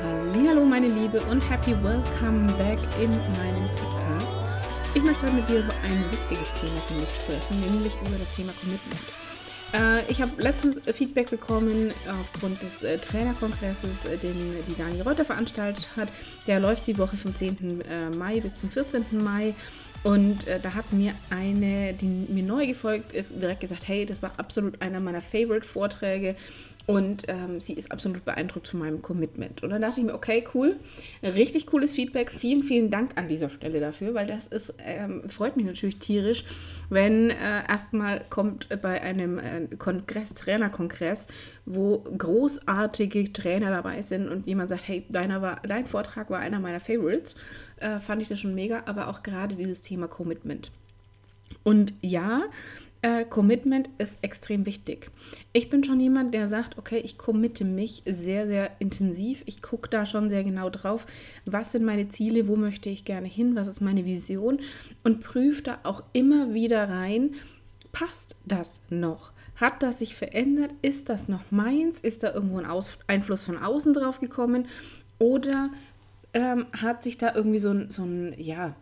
Hallo meine Liebe und happy welcome back in meinem Podcast. Ich möchte heute mit dir über ein wichtiges Thema für mich sprechen, nämlich über das Thema Commitment. Äh, ich habe letztens Feedback bekommen aufgrund des äh, Trainerkongresses, äh, den die Dani Reuter veranstaltet hat. Der läuft die Woche vom 10. Äh, Mai bis zum 14. Mai. Und da hat mir eine, die mir neu gefolgt ist, direkt gesagt, hey, das war absolut einer meiner Favorite-Vorträge. Und ähm, sie ist absolut beeindruckt von meinem Commitment. Und dann dachte ich mir, okay, cool, richtig cooles Feedback. Vielen, vielen Dank an dieser Stelle dafür, weil das ist, ähm, freut mich natürlich tierisch, wenn äh, erstmal kommt bei einem äh, Kongress, Trainerkongress, wo großartige Trainer dabei sind und jemand sagt, hey, deiner war, dein Vortrag war einer meiner Favorites, äh, fand ich das schon mega, aber auch gerade dieses Thema Commitment. Und ja, äh, Commitment ist extrem wichtig. Ich bin schon jemand, der sagt, okay, ich committe mich sehr, sehr intensiv. Ich gucke da schon sehr genau drauf, was sind meine Ziele, wo möchte ich gerne hin, was ist meine Vision und prüfe da auch immer wieder rein, passt das noch? Hat das sich verändert? Ist das noch meins? Ist da irgendwo ein Aus Einfluss von außen drauf gekommen? Oder ähm, hat sich da irgendwie so ein, so ein ja,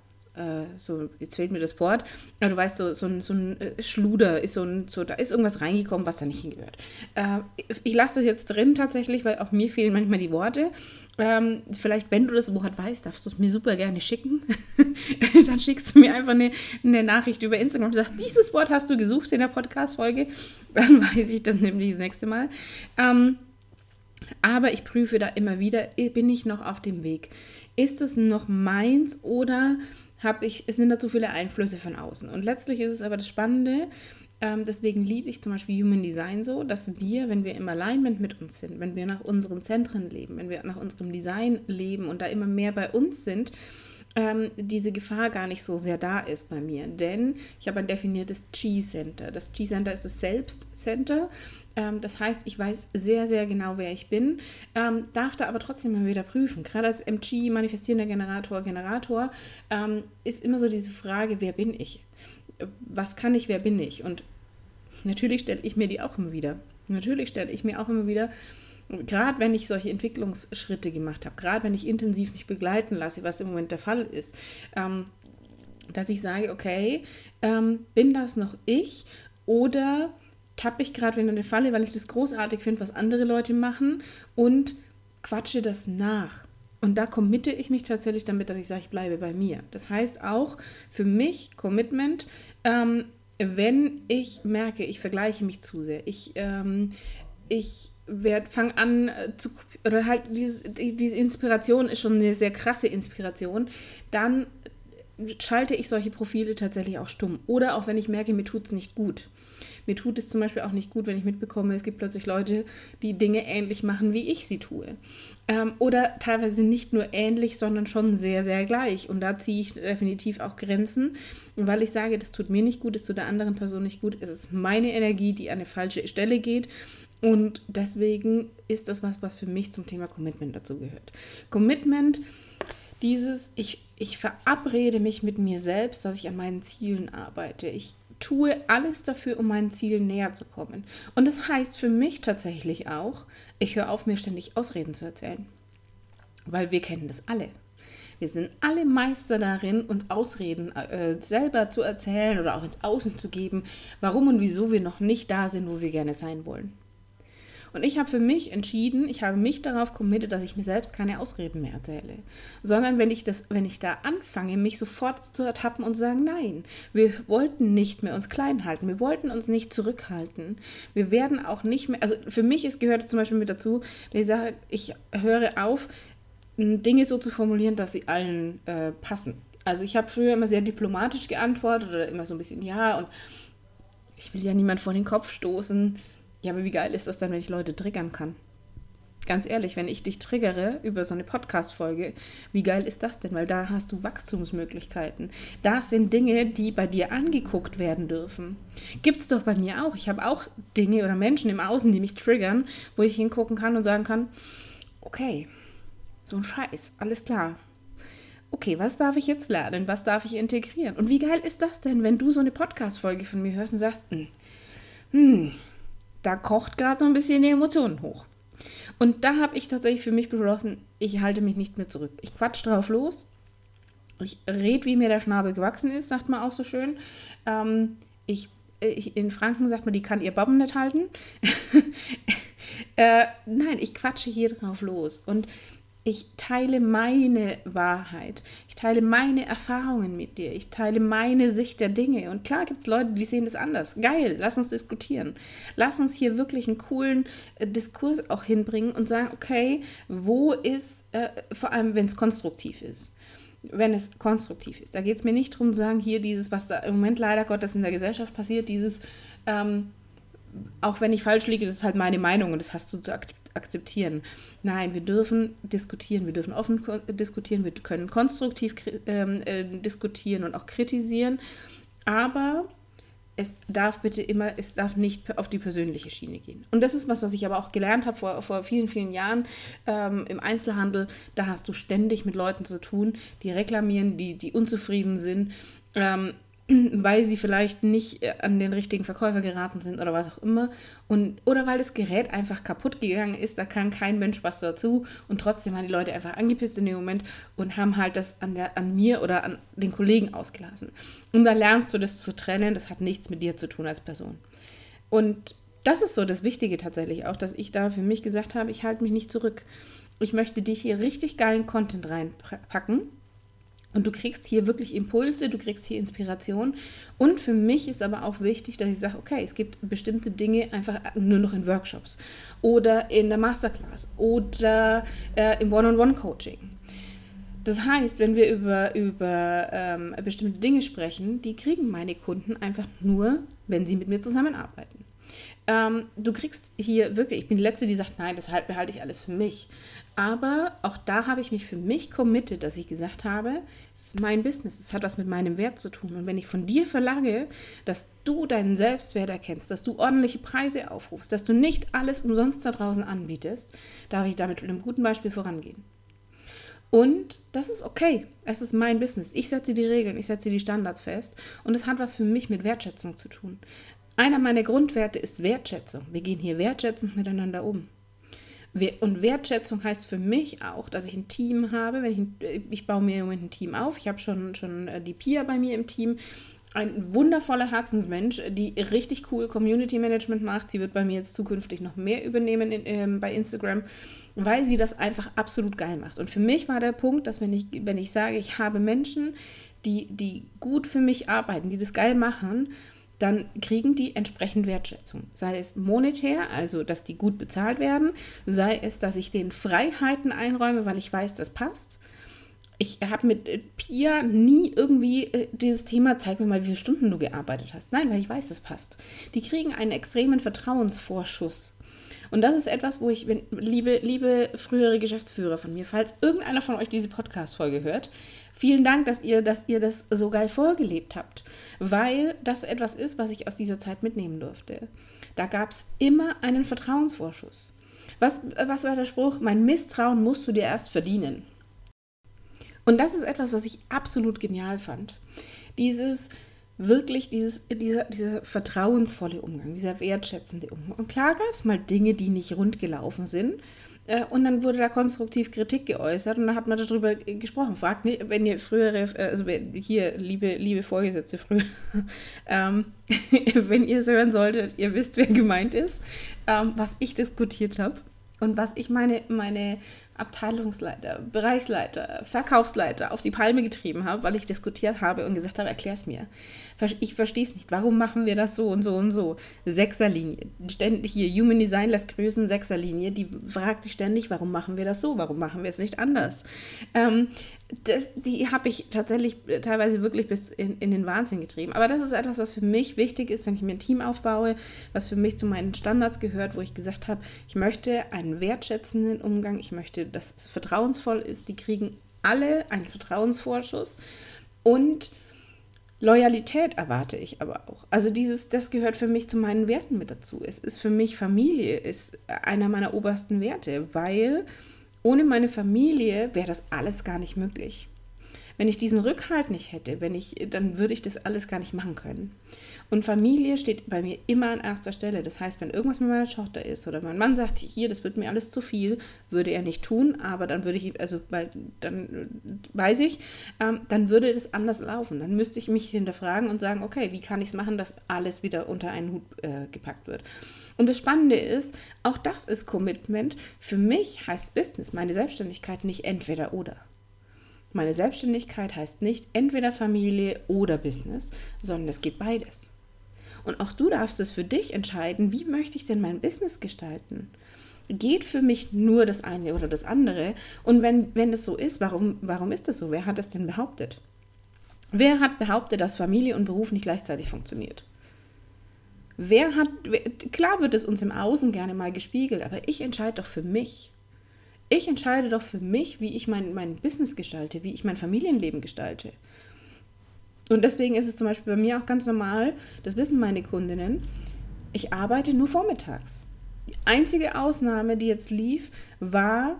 so, jetzt fehlt mir das Wort, aber du weißt, so, so, ein, so ein äh, Schluder ist so ein, so, da ist irgendwas reingekommen, was da nicht hingehört. Äh, ich lasse das jetzt drin tatsächlich, weil auch mir fehlen manchmal die Worte. Ähm, vielleicht, wenn du das Wort weißt, darfst du es mir super gerne schicken. Dann schickst du mir einfach eine, eine Nachricht über Instagram und sagst, dieses Wort hast du gesucht in der Podcast-Folge. Dann weiß ich das nämlich das nächste Mal. Ähm, aber ich prüfe da immer wieder, bin ich noch auf dem Weg? Ist es noch meins oder habe ich, es sind da zu viele Einflüsse von außen. Und letztlich ist es aber das Spannende, ähm, deswegen liebe ich zum Beispiel Human Design so, dass wir, wenn wir im Alignment mit uns sind, wenn wir nach unseren Zentren leben, wenn wir nach unserem Design leben und da immer mehr bei uns sind, ähm, diese Gefahr gar nicht so sehr da ist bei mir. Denn ich habe ein definiertes Chi-Center. Das Chi-Center ist das Selbst-Center. Ähm, das heißt, ich weiß sehr, sehr genau, wer ich bin, ähm, darf da aber trotzdem mal wieder prüfen. Gerade als MG, manifestierender Generator, Generator, ähm, ist immer so diese Frage, wer bin ich? Was kann ich, wer bin ich? Und natürlich stelle ich mir die auch immer wieder. Natürlich stelle ich mir auch immer wieder gerade wenn ich solche Entwicklungsschritte gemacht habe, gerade wenn ich intensiv mich begleiten lasse, was im Moment der Fall ist, ähm, dass ich sage, okay, ähm, bin das noch ich oder tappe ich gerade in eine Falle, weil ich das großartig finde, was andere Leute machen und quatsche das nach. Und da committe ich mich tatsächlich damit, dass ich sage, ich bleibe bei mir. Das heißt auch für mich Commitment, ähm, wenn ich merke, ich vergleiche mich zu sehr, ich, ähm, ich fange an äh, zu, oder halt diese, diese Inspiration ist schon eine sehr krasse Inspiration, dann schalte ich solche Profile tatsächlich auch stumm. Oder auch wenn ich merke, mir tut es nicht gut. Mir tut es zum Beispiel auch nicht gut, wenn ich mitbekomme, es gibt plötzlich Leute, die Dinge ähnlich machen, wie ich sie tue. Ähm, oder teilweise nicht nur ähnlich, sondern schon sehr, sehr gleich. Und da ziehe ich definitiv auch Grenzen, weil ich sage, das tut mir nicht gut, es tut der anderen Person nicht gut. Es ist meine Energie, die an eine falsche Stelle geht. Und deswegen ist das was, was für mich zum Thema Commitment dazu gehört. Commitment, dieses, ich, ich verabrede mich mit mir selbst, dass ich an meinen Zielen arbeite. Ich tue alles dafür, um meinen Zielen näher zu kommen. Und das heißt für mich tatsächlich auch, ich höre auf, mir ständig Ausreden zu erzählen. Weil wir kennen das alle. Wir sind alle Meister darin, uns Ausreden äh, selber zu erzählen oder auch ins Außen zu geben, warum und wieso wir noch nicht da sind, wo wir gerne sein wollen. Und ich habe für mich entschieden, ich habe mich darauf committed, dass ich mir selbst keine Ausreden mehr erzähle. Sondern wenn ich das, wenn ich da anfange, mich sofort zu ertappen und zu sagen, nein, wir wollten nicht mehr uns klein halten, wir wollten uns nicht zurückhalten. Wir werden auch nicht mehr, also für mich ist, gehört es zum Beispiel mit dazu, dass ich sage, ich höre auf, Dinge so zu formulieren, dass sie allen äh, passen. Also ich habe früher immer sehr diplomatisch geantwortet oder immer so ein bisschen ja und ich will ja niemand vor den Kopf stoßen. Ja, aber wie geil ist das dann, wenn ich Leute triggern kann? Ganz ehrlich, wenn ich dich triggere über so eine Podcast-Folge, wie geil ist das denn? Weil da hast du Wachstumsmöglichkeiten. Das sind Dinge, die bei dir angeguckt werden dürfen. Gibt es doch bei mir auch. Ich habe auch Dinge oder Menschen im Außen, die mich triggern, wo ich hingucken kann und sagen kann, okay, so ein Scheiß, alles klar. Okay, was darf ich jetzt lernen? Was darf ich integrieren? Und wie geil ist das denn, wenn du so eine Podcast-Folge von mir hörst und sagst, hm, hm da kocht gerade so ein bisschen die Emotionen hoch. Und da habe ich tatsächlich für mich beschlossen, ich halte mich nicht mehr zurück. Ich quatsch drauf los. Ich rede, wie mir der Schnabel gewachsen ist, sagt man auch so schön. Ähm, ich, ich, in Franken sagt man, die kann ihr Babben nicht halten. äh, nein, ich quatsche hier drauf los. Und ich teile meine Wahrheit. Ich teile meine Erfahrungen mit dir. Ich teile meine Sicht der Dinge. Und klar gibt es Leute, die sehen das anders. Geil, lass uns diskutieren. Lass uns hier wirklich einen coolen äh, Diskurs auch hinbringen und sagen, okay, wo ist, äh, vor allem wenn es konstruktiv ist wenn es konstruktiv ist. Da geht es mir nicht darum zu sagen, hier dieses, was da im Moment leider Gottes in der Gesellschaft passiert, dieses, ähm, auch wenn ich falsch liege, ist halt meine Meinung und das hast du zu akzeptieren akzeptieren. Nein, wir dürfen diskutieren, wir dürfen offen diskutieren, wir können konstruktiv ähm, äh, diskutieren und auch kritisieren, aber es darf bitte immer, es darf nicht auf die persönliche Schiene gehen. Und das ist was, was ich aber auch gelernt habe vor, vor vielen, vielen Jahren ähm, im Einzelhandel. Da hast du ständig mit Leuten zu tun, die reklamieren, die, die unzufrieden sind. Ähm, weil sie vielleicht nicht äh, an den richtigen Verkäufer geraten sind oder was auch immer. Und, oder weil das Gerät einfach kaputt gegangen ist, da kann kein Mensch was dazu. Und trotzdem waren die Leute einfach angepisst in dem Moment und haben halt das an, der, an mir oder an den Kollegen ausgelassen. Und dann lernst du das zu trennen, das hat nichts mit dir zu tun als Person. Und das ist so das Wichtige tatsächlich auch, dass ich da für mich gesagt habe, ich halte mich nicht zurück. Ich möchte dich hier richtig geilen Content reinpacken und du kriegst hier wirklich Impulse, du kriegst hier Inspiration. Und für mich ist aber auch wichtig, dass ich sage, okay, es gibt bestimmte Dinge einfach nur noch in Workshops oder in der Masterclass oder äh, im One-on-One-Coaching. Das heißt, wenn wir über, über ähm, bestimmte Dinge sprechen, die kriegen meine Kunden einfach nur, wenn sie mit mir zusammenarbeiten. Ähm, du kriegst hier wirklich, ich bin die Letzte, die sagt, nein, das behalte ich alles für mich. Aber auch da habe ich mich für mich committed, dass ich gesagt habe, es ist mein Business, es hat was mit meinem Wert zu tun. Und wenn ich von dir verlange, dass du deinen Selbstwert erkennst, dass du ordentliche Preise aufrufst, dass du nicht alles umsonst da draußen anbietest, darf ich damit mit einem guten Beispiel vorangehen. Und das ist okay. Es ist mein Business. Ich setze die Regeln, ich setze die Standards fest. Und es hat was für mich mit Wertschätzung zu tun. Einer meiner Grundwerte ist Wertschätzung. Wir gehen hier wertschätzend miteinander um. Und Wertschätzung heißt für mich auch, dass ich ein Team habe. Wenn ich, ein, ich baue mir im Moment ein Team auf. Ich habe schon, schon äh, die Pia bei mir im Team. Ein wundervoller Herzensmensch, die richtig cool Community Management macht. Sie wird bei mir jetzt zukünftig noch mehr übernehmen in, ähm, bei Instagram, weil sie das einfach absolut geil macht. Und für mich war der Punkt, dass wenn ich, wenn ich sage, ich habe Menschen, die, die gut für mich arbeiten, die das geil machen, dann kriegen die entsprechend Wertschätzung. Sei es monetär, also dass die gut bezahlt werden, sei es, dass ich denen Freiheiten einräume, weil ich weiß, das passt. Ich habe mit äh, Pia nie irgendwie äh, dieses Thema, zeig mir mal, wie viele Stunden du gearbeitet hast. Nein, weil ich weiß, es passt. Die kriegen einen extremen Vertrauensvorschuss. Und das ist etwas, wo ich, wenn, liebe, liebe frühere Geschäftsführer von mir, falls irgendeiner von euch diese Podcast-Folge hört, vielen Dank, dass ihr, dass ihr das so geil vorgelebt habt, weil das etwas ist, was ich aus dieser Zeit mitnehmen durfte. Da gab es immer einen Vertrauensvorschuss. Was, was war der Spruch? Mein Misstrauen musst du dir erst verdienen. Und das ist etwas, was ich absolut genial fand. Dieses, wirklich dieses, dieser, dieser vertrauensvolle Umgang, dieser wertschätzende Umgang. Und klar gab es mal Dinge, die nicht rund gelaufen sind. Äh, und dann wurde da konstruktiv Kritik geäußert und dann hat man darüber gesprochen. Fragt nicht, wenn ihr frühere, äh, also hier, liebe, liebe Vorgesetzte früher, ähm, wenn ihr es hören solltet, ihr wisst, wer gemeint ist, ähm, was ich diskutiert habe und was ich meine, meine Abteilungsleiter, Bereichsleiter, Verkaufsleiter auf die Palme getrieben habe, weil ich diskutiert habe und gesagt habe, erklär es mir. Ich verstehe es nicht. Warum machen wir das so und so und so? Sechserlinie. Ständig hier, Human Design lässt grüßen, Sechserlinie. Die fragt sich ständig, warum machen wir das so? Warum machen wir es nicht anders? Ähm, das, die habe ich tatsächlich teilweise wirklich bis in, in, den Wahnsinn getrieben. Aber das ist etwas, was für mich wichtig ist, wenn ich mir ein Team aufbaue, was für mich zu meinen Standards gehört, wo ich gesagt habe, ich möchte einen wertschätzenden Umgang, ich möchte dass es vertrauensvoll ist. Die kriegen alle einen Vertrauensvorschuss und Loyalität erwarte ich aber auch. Also dieses, das gehört für mich zu meinen Werten mit dazu. Es ist für mich Familie, ist einer meiner obersten Werte, weil ohne meine Familie wäre das alles gar nicht möglich. Wenn ich diesen Rückhalt nicht hätte, wenn ich, dann würde ich das alles gar nicht machen können. Und Familie steht bei mir immer an erster Stelle. Das heißt, wenn irgendwas mit meiner Tochter ist oder mein Mann sagt, hier, das wird mir alles zu viel, würde er nicht tun, aber dann würde ich, also weil, dann weiß ich, ähm, dann würde das anders laufen. Dann müsste ich mich hinterfragen und sagen, okay, wie kann ich es machen, dass alles wieder unter einen Hut äh, gepackt wird. Und das Spannende ist, auch das ist Commitment. Für mich heißt Business, meine Selbstständigkeit nicht entweder oder. Meine Selbstständigkeit heißt nicht entweder Familie oder Business, sondern es geht beides. Und auch du darfst es für dich entscheiden, wie möchte ich denn mein Business gestalten? Geht für mich nur das eine oder das andere? Und wenn, wenn es so ist, warum, warum ist das so? Wer hat das denn behauptet? Wer hat behauptet, dass Familie und Beruf nicht gleichzeitig funktioniert? Wer hat, klar wird es uns im Außen gerne mal gespiegelt, aber ich entscheide doch für mich. Ich entscheide doch für mich, wie ich mein, mein Business gestalte, wie ich mein Familienleben gestalte. Und deswegen ist es zum Beispiel bei mir auch ganz normal, das wissen meine Kundinnen, ich arbeite nur vormittags. Die einzige Ausnahme, die jetzt lief, war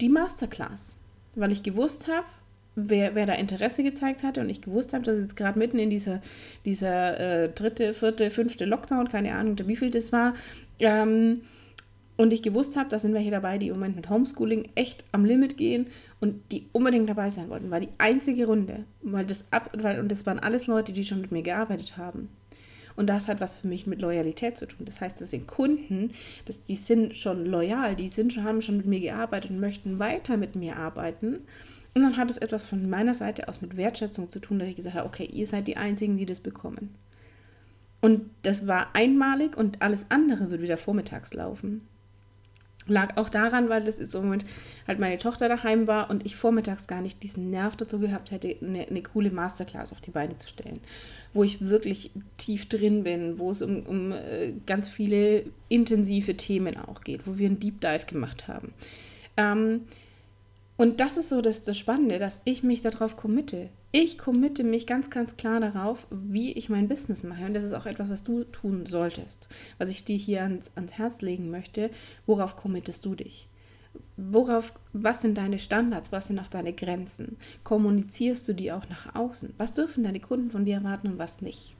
die Masterclass, weil ich gewusst habe, wer, wer da Interesse gezeigt hatte und ich gewusst habe, dass jetzt gerade mitten in dieser, dieser äh, dritte, vierte, fünfte Lockdown, keine Ahnung, wie viel das war, ähm, und ich gewusst habe, da sind welche dabei, die im Moment mit Homeschooling echt am Limit gehen und die unbedingt dabei sein wollten, war die einzige Runde. Weil das ab, weil, und das waren alles Leute, die schon mit mir gearbeitet haben. Und das hat was für mich mit Loyalität zu tun. Das heißt, das sind Kunden, das, die sind schon loyal, die sind schon, haben schon mit mir gearbeitet und möchten weiter mit mir arbeiten. Und dann hat es etwas von meiner Seite aus mit Wertschätzung zu tun, dass ich gesagt habe, okay, ihr seid die Einzigen, die das bekommen. Und das war einmalig und alles andere wird wieder vormittags laufen. Lag auch daran, weil das ist so Moment halt meine Tochter daheim war und ich vormittags gar nicht diesen Nerv dazu gehabt hätte, eine, eine coole Masterclass auf die Beine zu stellen, wo ich wirklich tief drin bin, wo es um, um äh, ganz viele intensive Themen auch geht, wo wir einen Deep Dive gemacht haben. Ähm, und das ist so das, das Spannende, dass ich mich darauf committe. Ich committe mich ganz, ganz klar darauf, wie ich mein Business mache. Und das ist auch etwas, was du tun solltest, was ich dir hier ans, ans Herz legen möchte. Worauf committest du dich? Worauf, was sind deine Standards, was sind auch deine Grenzen? Kommunizierst du die auch nach außen? Was dürfen deine Kunden von dir erwarten und was nicht?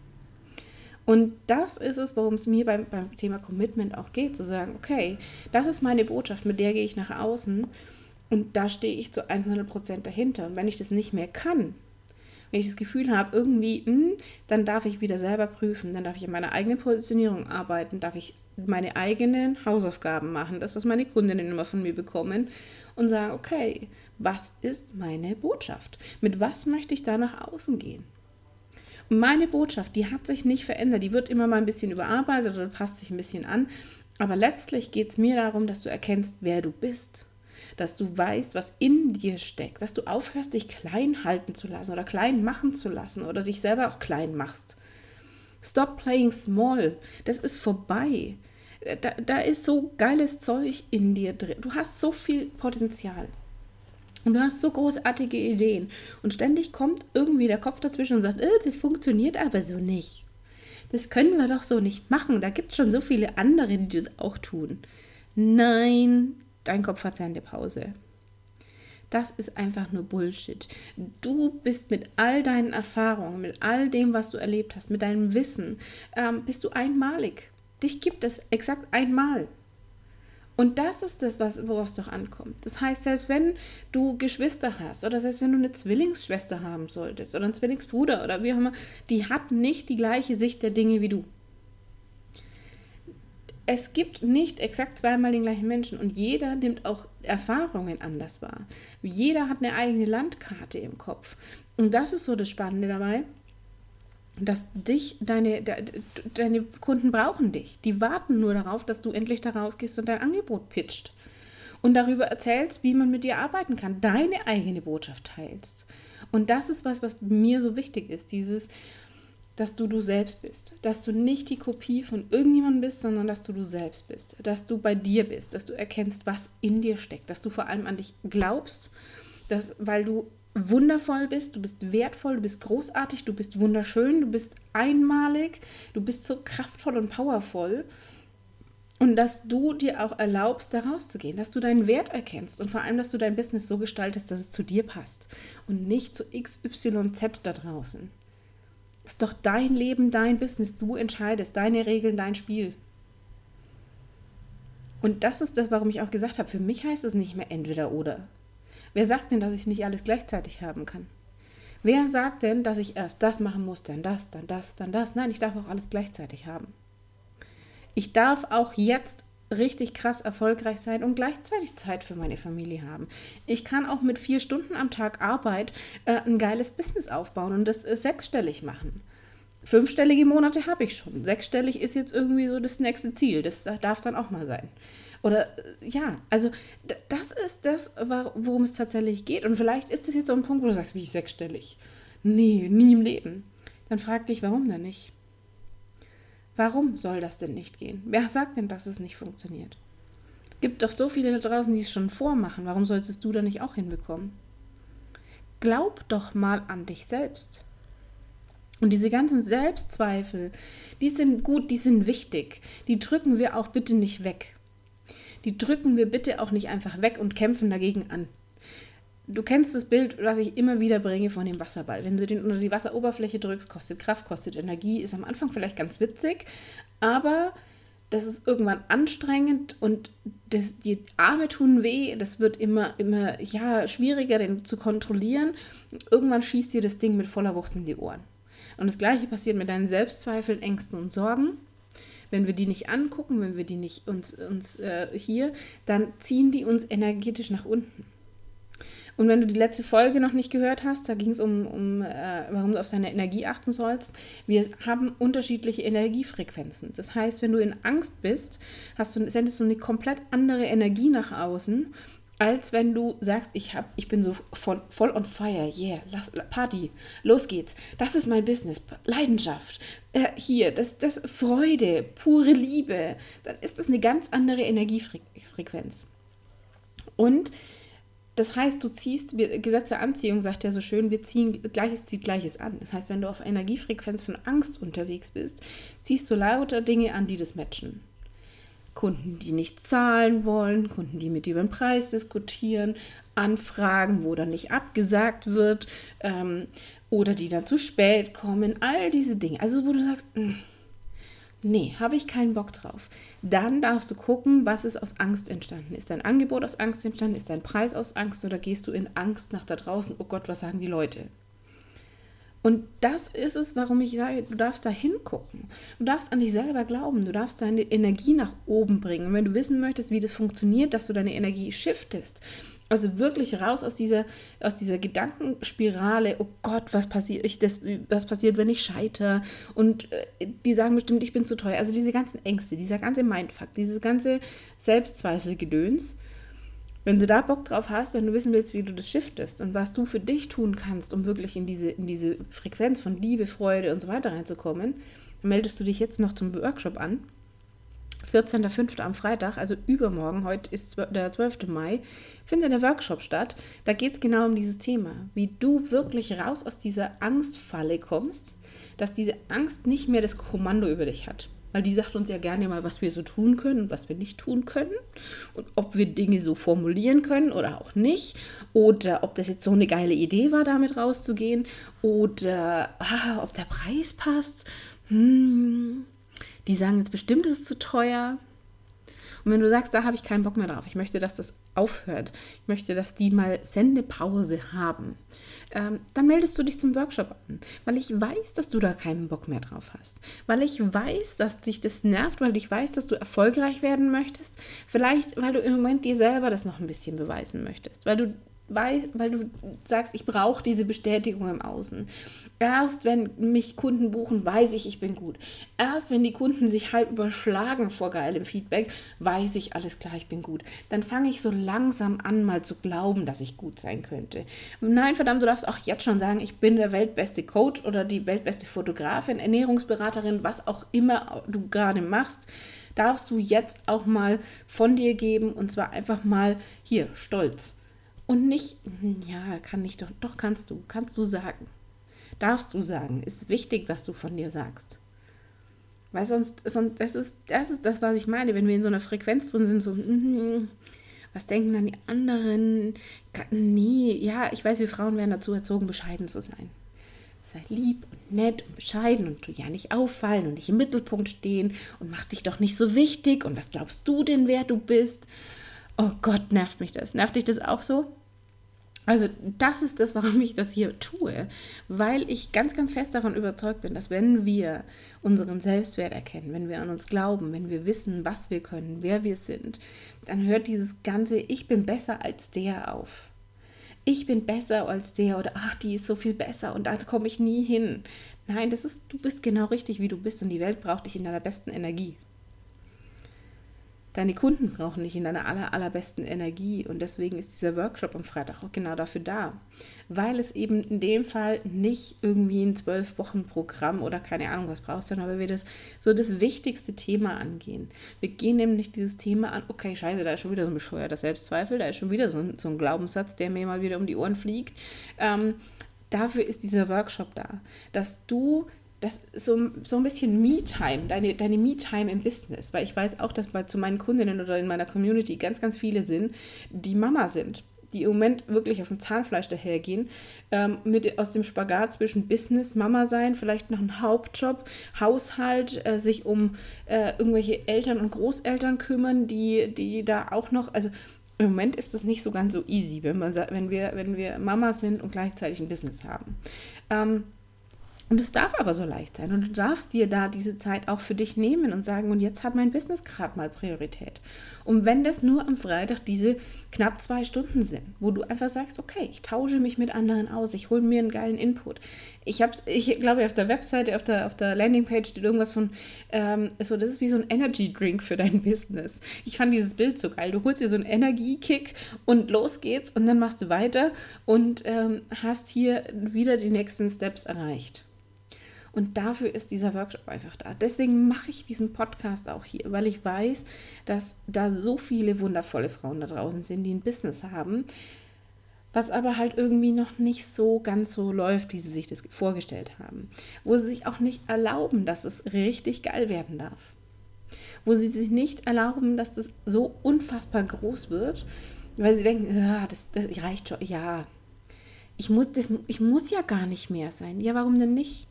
Und das ist es, worum es mir beim, beim Thema Commitment auch geht, zu sagen, okay, das ist meine Botschaft, mit der gehe ich nach außen und da stehe ich zu 100 Prozent dahinter. Und wenn ich das nicht mehr kann, wenn ich das Gefühl habe, irgendwie, mh, hm, dann darf ich wieder selber prüfen, dann darf ich an meiner eigenen Positionierung arbeiten, darf ich meine eigenen Hausaufgaben machen, das, was meine Kundinnen immer von mir bekommen und sagen, okay, was ist meine Botschaft? Mit was möchte ich da nach außen gehen? Meine Botschaft, die hat sich nicht verändert, die wird immer mal ein bisschen überarbeitet oder passt sich ein bisschen an, aber letztlich geht es mir darum, dass du erkennst, wer du bist dass du weißt, was in dir steckt, dass du aufhörst, dich klein halten zu lassen oder klein machen zu lassen oder dich selber auch klein machst. Stop playing small. Das ist vorbei. Da, da ist so geiles Zeug in dir drin. Du hast so viel Potenzial. Und du hast so großartige Ideen. Und ständig kommt irgendwie der Kopf dazwischen und sagt, äh, das funktioniert aber so nicht. Das können wir doch so nicht machen. Da gibt es schon so viele andere, die das auch tun. Nein, dein Kopf hat seine Pause. Das ist einfach nur Bullshit. Du bist mit all deinen Erfahrungen, mit all dem, was du erlebt hast, mit deinem Wissen, ähm, bist du einmalig. Dich gibt es exakt einmal. Und das ist das, worauf es doch ankommt. Das heißt, selbst wenn du Geschwister hast oder selbst wenn du eine Zwillingsschwester haben solltest oder einen Zwillingsbruder oder wie auch immer, die hat nicht die gleiche Sicht der Dinge wie du es gibt nicht exakt zweimal den gleichen Menschen und jeder nimmt auch Erfahrungen anders wahr. Jeder hat eine eigene Landkarte im Kopf. Und das ist so das Spannende dabei, dass dich, deine, de, deine Kunden brauchen dich. Die warten nur darauf, dass du endlich da rausgehst und dein Angebot pitcht. Und darüber erzählst, wie man mit dir arbeiten kann, deine eigene Botschaft teilst. Und das ist was, was mir so wichtig ist, dieses, dass du du selbst bist, dass du nicht die Kopie von irgendjemandem bist, sondern dass du du selbst bist, dass du bei dir bist, dass du erkennst, was in dir steckt, dass du vor allem an dich glaubst, dass weil du wundervoll bist, du bist wertvoll, du bist großartig, du bist wunderschön, du bist einmalig, du bist so kraftvoll und powervoll Und dass du dir auch erlaubst, da rauszugehen, dass du deinen Wert erkennst. Und vor allem, dass du dein Business so gestaltest, dass es zu dir passt. Und nicht zu XYZ da draußen. Ist doch dein Leben, dein Business, du entscheidest, deine Regeln, dein Spiel. Und das ist das, warum ich auch gesagt habe, für mich heißt es nicht mehr entweder oder. Wer sagt denn, dass ich nicht alles gleichzeitig haben kann? Wer sagt denn, dass ich erst das machen muss, dann das, dann das, dann das? Nein, ich darf auch alles gleichzeitig haben. Ich darf auch jetzt richtig krass erfolgreich sein und gleichzeitig Zeit für meine Familie haben. Ich kann auch mit vier Stunden am Tag Arbeit äh, ein geiles Business aufbauen und das äh, sechsstellig machen. Fünfstellige Monate habe ich schon. Sechsstellig ist jetzt irgendwie so das nächste Ziel. Das darf dann auch mal sein. Oder äh, ja, also das ist das, worum es tatsächlich geht. Und vielleicht ist das jetzt so ein Punkt, wo du sagst, wie ich sechsstellig. Nee, nie im Leben. Dann frag dich, warum denn nicht? Warum soll das denn nicht gehen? Wer sagt denn, dass es nicht funktioniert? Es gibt doch so viele da draußen, die es schon vormachen. Warum solltest du da nicht auch hinbekommen? Glaub doch mal an dich selbst. Und diese ganzen Selbstzweifel, die sind gut, die sind wichtig. Die drücken wir auch bitte nicht weg. Die drücken wir bitte auch nicht einfach weg und kämpfen dagegen an. Du kennst das Bild, was ich immer wieder bringe von dem Wasserball. Wenn du den unter die Wasseroberfläche drückst, kostet Kraft, kostet Energie, ist am Anfang vielleicht ganz witzig, aber das ist irgendwann anstrengend und das, die Arme tun weh, das wird immer, immer ja, schwieriger, den zu kontrollieren. Irgendwann schießt dir das Ding mit voller Wucht in die Ohren. Und das gleiche passiert mit deinen Selbstzweifeln, Ängsten und Sorgen. Wenn wir die nicht angucken, wenn wir die nicht uns, uns äh, hier, dann ziehen die uns energetisch nach unten. Und wenn du die letzte Folge noch nicht gehört hast, da ging es um, um äh, warum du auf deine Energie achten sollst. Wir haben unterschiedliche Energiefrequenzen. Das heißt, wenn du in Angst bist, hast du, sendest du eine komplett andere Energie nach außen, als wenn du sagst, ich, hab, ich bin so voll, voll on fire, yeah, lass, Party, los geht's. Das ist mein Business, Leidenschaft, äh, hier, das, das Freude, pure Liebe. Dann ist das eine ganz andere Energiefrequenz. Und das heißt, du ziehst, wir, Gesetz der Anziehung sagt ja so schön, wir ziehen, Gleiches zieht Gleiches an. Das heißt, wenn du auf Energiefrequenz von Angst unterwegs bist, ziehst du lauter Dinge an, die das matchen. Kunden, die nicht zahlen wollen, Kunden, die mit dir über den Preis diskutieren, Anfragen, wo dann nicht abgesagt wird ähm, oder die dann zu spät kommen, all diese Dinge. Also wo du sagst, mh, hm, nee, habe ich keinen Bock drauf. Dann darfst du gucken, was ist aus Angst entstanden. Ist dein Angebot aus Angst entstanden? Ist dein Preis aus Angst oder gehst du in Angst nach da draußen? Oh Gott, was sagen die Leute? Und das ist es, warum ich sage, du darfst da hingucken. Du darfst an dich selber glauben. Du darfst deine Energie nach oben bringen. Und wenn du wissen möchtest, wie das funktioniert, dass du deine Energie shiftest, also wirklich raus aus dieser, aus dieser Gedankenspirale, oh Gott, was passiert, ich, das, was passiert, wenn ich scheitere? Und äh, die sagen bestimmt, ich bin zu teuer. Also diese ganzen Ängste, dieser ganze Mindfuck, dieses ganze Selbstzweifelgedöns. Wenn du da Bock drauf hast, wenn du wissen willst, wie du das shiftest und was du für dich tun kannst, um wirklich in diese, in diese Frequenz von Liebe, Freude und so weiter reinzukommen, meldest du dich jetzt noch zum Workshop an. 14.05. am Freitag, also übermorgen, heute ist der 12. Mai, findet der Workshop statt. Da geht es genau um dieses Thema, wie du wirklich raus aus dieser Angstfalle kommst, dass diese Angst nicht mehr das Kommando über dich hat. Weil die sagt uns ja gerne mal, was wir so tun können und was wir nicht tun können. Und ob wir Dinge so formulieren können oder auch nicht. Oder ob das jetzt so eine geile Idee war, damit rauszugehen. Oder ah, ob der Preis passt. Hm, die sagen jetzt bestimmt, es ist zu teuer. Und wenn du sagst, da habe ich keinen Bock mehr drauf, ich möchte, dass das aufhört, ich möchte, dass die mal Sendepause haben, ähm, dann meldest du dich zum Workshop an, weil ich weiß, dass du da keinen Bock mehr drauf hast, weil ich weiß, dass dich das nervt, weil ich weiß, dass du erfolgreich werden möchtest, vielleicht, weil du im Moment dir selber das noch ein bisschen beweisen möchtest, weil du weil, weil du sagst, ich brauche diese Bestätigung im Außen. Erst wenn mich Kunden buchen, weiß ich, ich bin gut. Erst wenn die Kunden sich halb überschlagen vor geilem Feedback, weiß ich, alles klar, ich bin gut. Dann fange ich so langsam an, mal zu glauben, dass ich gut sein könnte. Nein, verdammt, du darfst auch jetzt schon sagen, ich bin der weltbeste Coach oder die weltbeste Fotografin, Ernährungsberaterin, was auch immer du gerade machst darfst du jetzt auch mal von dir geben und zwar einfach mal hier stolz und nicht, hm, ja, kann ich doch, doch kannst du, kannst du sagen. Darfst du sagen. Ist wichtig, dass du von dir sagst. Weil sonst, sonst das, ist, das ist das, was ich meine, wenn wir in so einer Frequenz drin sind, so, mm, was denken dann die anderen? Nee, ja, ich weiß, wir Frauen werden dazu erzogen, bescheiden zu sein. Sei lieb und nett und bescheiden und tu ja nicht auffallen und nicht im Mittelpunkt stehen und mach dich doch nicht so wichtig und was glaubst du denn, wer du bist? Oh Gott, nervt mich das. Nervt dich das auch so? Also das ist das, warum ich das hier tue, weil ich ganz, ganz fest davon überzeugt bin, dass wenn wir unseren Selbstwert erkennen, wenn wir an uns glauben, wenn wir wissen, was wir können, wer wir sind, dann hört dieses ganze Ich bin besser als der auf. Ich bin besser als der oder ach, die ist so viel besser und da komme ich nie hin. Nein, das ist, du bist genau richtig, wie du bist und die Welt braucht dich in deiner besten Energie. Deine Kunden brauchen dich in deiner aller, allerbesten Energie und deswegen ist dieser Workshop am Freitag auch genau dafür da, weil es eben in dem Fall nicht irgendwie ein zwölf Wochen Programm oder keine Ahnung was braucht, sondern weil wir das so das wichtigste Thema angehen. Wir gehen nämlich dieses Thema an, okay, scheiße, da ist schon wieder so ein bescheuerter Selbstzweifel, da ist schon wieder so ein, so ein Glaubenssatz, der mir mal wieder um die Ohren fliegt. Ähm, dafür ist dieser Workshop da, dass du das so, so ein bisschen Me-Time, deine, deine Me-Time im Business, weil ich weiß auch, dass bei, zu meinen Kundinnen oder in meiner Community ganz, ganz viele sind, die Mama sind, die im Moment wirklich auf dem Zahnfleisch dahergehen, ähm, mit, aus dem Spagat zwischen Business, Mama sein, vielleicht noch ein Hauptjob, Haushalt, äh, sich um äh, irgendwelche Eltern und Großeltern kümmern, die, die da auch noch, also im Moment ist das nicht so ganz so easy, wenn, man, wenn, wir, wenn wir Mama sind und gleichzeitig ein Business haben. Ähm, und es darf aber so leicht sein. Und du darfst dir da diese Zeit auch für dich nehmen und sagen, und jetzt hat mein Business gerade mal Priorität. Und wenn das nur am Freitag diese knapp zwei Stunden sind, wo du einfach sagst, okay, ich tausche mich mit anderen aus, ich hole mir einen geilen Input. Ich habe, ich glaube, auf der Webseite, auf der, auf der Landingpage steht irgendwas von, ähm, so, das ist wie so ein Energy Drink für dein Business. Ich fand dieses Bild so geil. Du holst dir so einen Energiekick und los geht's und dann machst du weiter und ähm, hast hier wieder die nächsten Steps erreicht. Und dafür ist dieser Workshop einfach da. Deswegen mache ich diesen Podcast auch hier, weil ich weiß, dass da so viele wundervolle Frauen da draußen sind, die ein Business haben, was aber halt irgendwie noch nicht so ganz so läuft, wie sie sich das vorgestellt haben. Wo sie sich auch nicht erlauben, dass es richtig geil werden darf. Wo sie sich nicht erlauben, dass das so unfassbar groß wird, weil sie denken, ja, das, das reicht schon, ja. Ich muss, das, ich muss ja gar nicht mehr sein. Ja, warum denn nicht?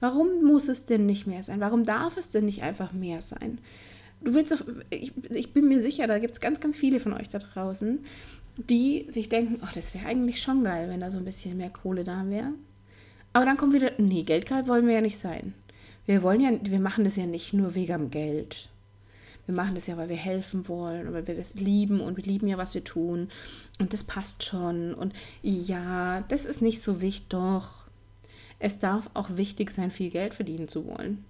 Warum muss es denn nicht mehr sein? Warum darf es denn nicht einfach mehr sein? Du willst doch, ich, ich bin mir sicher, da gibt es ganz, ganz viele von euch da draußen, die sich denken, oh, das wäre eigentlich schon geil, wenn da so ein bisschen mehr Kohle da wäre. Aber dann kommt wieder, nee, Geldgeil wollen wir ja nicht sein. Wir wollen ja, wir machen das ja nicht nur wegen Geld. Wir machen das ja, weil wir helfen wollen und weil wir das lieben und wir lieben ja, was wir tun. Und das passt schon. Und ja, das ist nicht so wichtig, doch. Es darf auch wichtig sein, viel Geld verdienen zu wollen.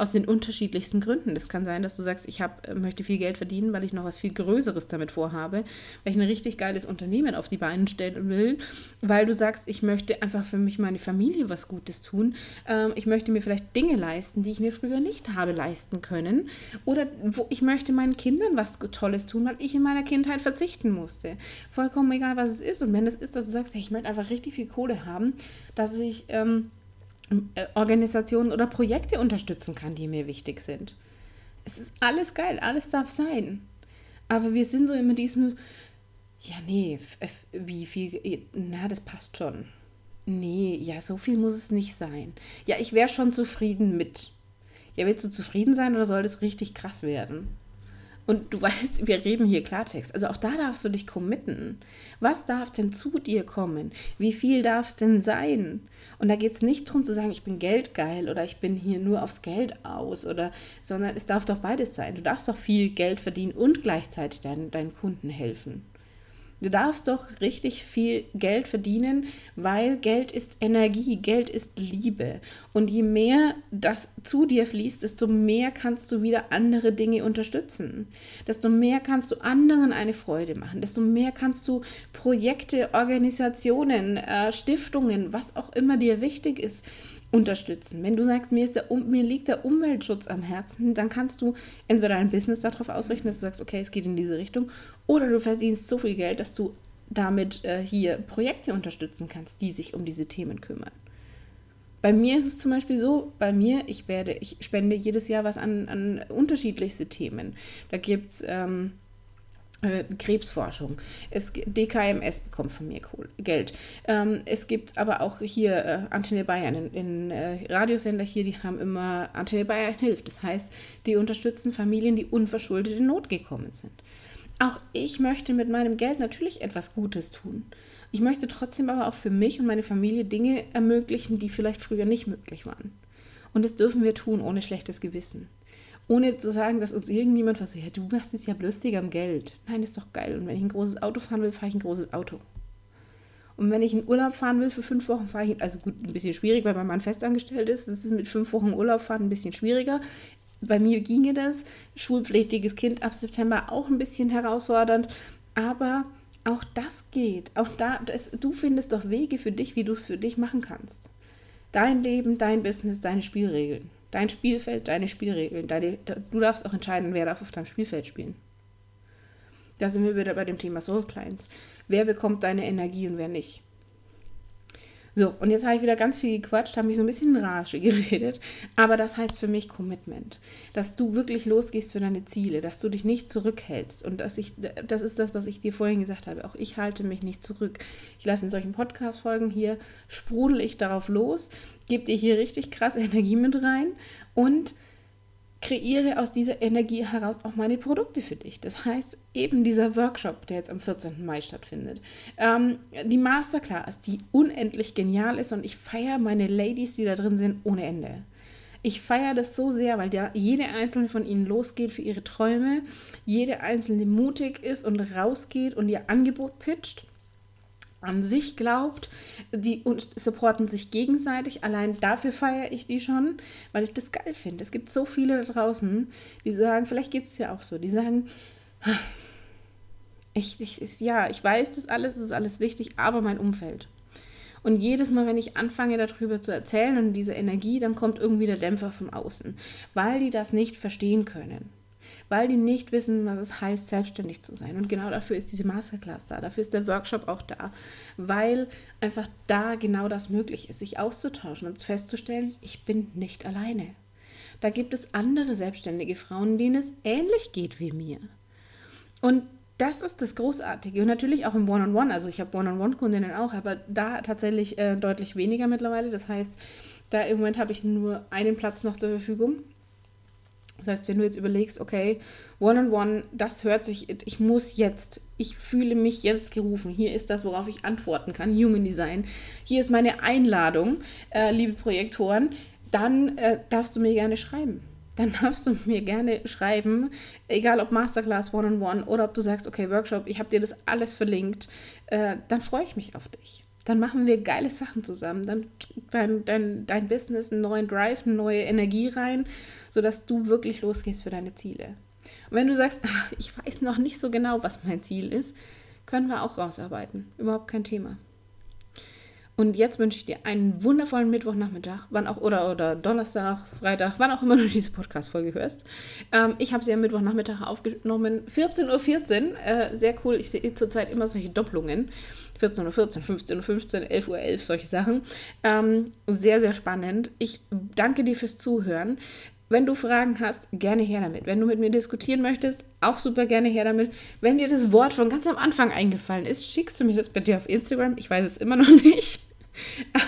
Aus den unterschiedlichsten Gründen. Das kann sein, dass du sagst, ich hab, möchte viel Geld verdienen, weil ich noch was viel Größeres damit vorhabe, weil ich ein richtig geiles Unternehmen auf die Beine stellen will, weil du sagst, ich möchte einfach für mich, meine Familie was Gutes tun. Ähm, ich möchte mir vielleicht Dinge leisten, die ich mir früher nicht habe leisten können. Oder wo ich möchte meinen Kindern was Tolles tun, weil ich in meiner Kindheit verzichten musste. Vollkommen egal, was es ist. Und wenn es ist, dass du sagst, ich möchte einfach richtig viel Kohle haben, dass ich. Ähm, äh, Organisationen oder Projekte unterstützen kann, die mir wichtig sind. Es ist alles geil, alles darf sein. Aber wir sind so immer diesen, ja, nee, wie viel, na, das passt schon. Nee, ja, so viel muss es nicht sein. Ja, ich wäre schon zufrieden mit. Ja, willst du zufrieden sein oder soll das richtig krass werden? Und du weißt, wir reden hier Klartext. Also auch da darfst du dich committen. Was darf denn zu dir kommen? Wie viel darf es denn sein? Und da geht es nicht darum zu sagen, ich bin geldgeil oder ich bin hier nur aufs Geld aus, oder, sondern es darf doch beides sein. Du darfst doch viel Geld verdienen und gleichzeitig deinen, deinen Kunden helfen. Du darfst doch richtig viel Geld verdienen, weil Geld ist Energie, Geld ist Liebe. Und je mehr das zu dir fließt, desto mehr kannst du wieder andere Dinge unterstützen. Desto mehr kannst du anderen eine Freude machen. Desto mehr kannst du Projekte, Organisationen, äh, Stiftungen, was auch immer dir wichtig ist, unterstützen. Wenn du sagst, mir, ist der, mir liegt der Umweltschutz am Herzen, dann kannst du entweder dein Business darauf ausrichten, dass du sagst, okay, es geht in diese Richtung, oder du verdienst so viel Geld, dass du damit äh, hier Projekte unterstützen kannst, die sich um diese Themen kümmern. Bei mir ist es zum Beispiel so, bei mir, ich werde, ich spende jedes Jahr was an, an unterschiedlichste Themen. Da gibt es ähm, äh, Krebsforschung. Es, DKMS bekommt von mir Geld. Ähm, es gibt aber auch hier äh, Antenne Bayern, in, in äh, Radiosender hier, die haben immer Antenne Bayern hilft. Das heißt, die unterstützen Familien, die unverschuldet in Not gekommen sind. Auch ich möchte mit meinem Geld natürlich etwas Gutes tun. Ich möchte trotzdem aber auch für mich und meine Familie Dinge ermöglichen, die vielleicht früher nicht möglich waren. Und das dürfen wir tun ohne schlechtes Gewissen ohne zu sagen, dass uns irgendjemand was sagt, du machst es ja bloß wegen am Geld. Nein, ist doch geil. Und wenn ich ein großes Auto fahren will, fahre ich ein großes Auto. Und wenn ich in Urlaub fahren will für fünf Wochen, fahre ich, also gut, ein bisschen schwierig, weil mein Mann festangestellt ist. Das ist mit fünf Wochen Urlaub fahren ein bisschen schwieriger. Bei mir ginge das. Schulpflichtiges Kind ab September auch ein bisschen herausfordernd. Aber auch das geht. Auch da, das, du findest doch Wege für dich, wie du es für dich machen kannst. Dein Leben, dein Business, deine Spielregeln. Dein Spielfeld, deine Spielregeln. Deine, du darfst auch entscheiden, wer darf auf deinem Spielfeld spielen. Da sind wir wieder bei dem Thema Soul Clients. Wer bekommt deine Energie und wer nicht? So, und jetzt habe ich wieder ganz viel gequatscht, habe mich so ein bisschen in Rage geredet. Aber das heißt für mich Commitment. Dass du wirklich losgehst für deine Ziele, dass du dich nicht zurückhältst. Und dass ich, das ist das, was ich dir vorhin gesagt habe. Auch ich halte mich nicht zurück. Ich lasse in solchen Podcast-Folgen hier, sprudel ich darauf los, gebe dir hier richtig krass Energie mit rein und kreiere aus dieser Energie heraus auch meine Produkte für dich. Das heißt, eben dieser Workshop, der jetzt am 14. Mai stattfindet, ähm, die Masterclass, die unendlich genial ist und ich feiere meine Ladies, die da drin sind, ohne Ende. Ich feiere das so sehr, weil ja jede einzelne von ihnen losgeht für ihre Träume, jede einzelne mutig ist und rausgeht und ihr Angebot pitcht an sich glaubt, die supporten sich gegenseitig. Allein dafür feiere ich die schon, weil ich das geil finde. Es gibt so viele da draußen, die sagen, vielleicht geht es ja auch so, die sagen, ich, ich, ja, ich weiß das alles, das ist alles wichtig, aber mein Umfeld. Und jedes Mal, wenn ich anfange darüber zu erzählen und diese Energie, dann kommt irgendwie der Dämpfer von außen, weil die das nicht verstehen können weil die nicht wissen, was es heißt, selbstständig zu sein. Und genau dafür ist diese Masterclass da, dafür ist der Workshop auch da, weil einfach da genau das möglich ist, sich auszutauschen und festzustellen, ich bin nicht alleine. Da gibt es andere selbstständige Frauen, denen es ähnlich geht wie mir. Und das ist das Großartige. Und natürlich auch im One-on-One. Also ich habe One-on-One-Kundinnen auch, aber da tatsächlich äh, deutlich weniger mittlerweile. Das heißt, da im Moment habe ich nur einen Platz noch zur Verfügung. Das heißt, wenn du jetzt überlegst, okay, One-on-One, -on -one, das hört sich, ich muss jetzt, ich fühle mich jetzt gerufen. Hier ist das, worauf ich antworten kann, Human Design. Hier ist meine Einladung, äh, liebe Projektoren. Dann äh, darfst du mir gerne schreiben. Dann darfst du mir gerne schreiben, egal ob Masterclass, One-on-One -on -one, oder ob du sagst, okay, Workshop, ich habe dir das alles verlinkt. Äh, dann freue ich mich auf dich dann machen wir geile Sachen zusammen. Dann kriegt dein, dein, dein Business einen neuen Drive, eine neue Energie rein, sodass du wirklich losgehst für deine Ziele. Und wenn du sagst, ach, ich weiß noch nicht so genau, was mein Ziel ist, können wir auch rausarbeiten. Überhaupt kein Thema. Und jetzt wünsche ich dir einen wundervollen Mittwochnachmittag, wann auch oder, oder Donnerstag, Freitag, wann auch immer du diese Podcast-Folge hörst. Ähm, ich habe sie am Mittwochnachmittag aufgenommen, 14.14 Uhr. 14, äh, sehr cool. Ich sehe zurzeit immer solche Doppelungen. 14.14 Uhr, 14, 15.15 Uhr, 15, 11.11 Uhr, 11, solche Sachen. Ähm, sehr, sehr spannend. Ich danke dir fürs Zuhören. Wenn du Fragen hast, gerne her damit. Wenn du mit mir diskutieren möchtest, auch super gerne her damit. Wenn dir das Wort von ganz am Anfang eingefallen ist, schickst du mir das bitte auf Instagram. Ich weiß es immer noch nicht.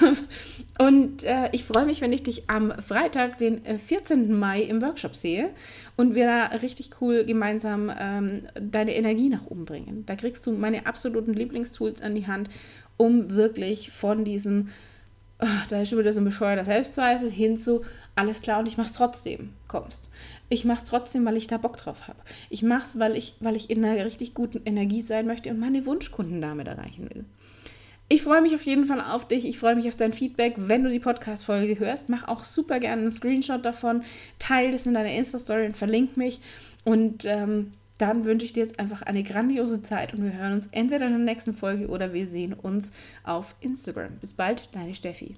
und äh, ich freue mich, wenn ich dich am Freitag, den 14. Äh, Mai, im Workshop sehe und wir da richtig cool gemeinsam ähm, deine Energie nach oben bringen. Da kriegst du meine absoluten Lieblingstools an die Hand, um wirklich von diesem, oh, da ist schon wieder so ein bescheuerter Selbstzweifel, hin zu, alles klar und ich mach's trotzdem, kommst. Ich mach's trotzdem, weil ich da Bock drauf habe. Ich mach's, weil ich, weil ich in einer richtig guten Energie sein möchte und meine Wunschkunden damit erreichen will. Ich freue mich auf jeden Fall auf dich. Ich freue mich auf dein Feedback, wenn du die Podcast-Folge hörst. Mach auch super gerne einen Screenshot davon, teile das in deiner Insta-Story und verlink mich. Und ähm, dann wünsche ich dir jetzt einfach eine grandiose Zeit und wir hören uns entweder in der nächsten Folge oder wir sehen uns auf Instagram. Bis bald, deine Steffi.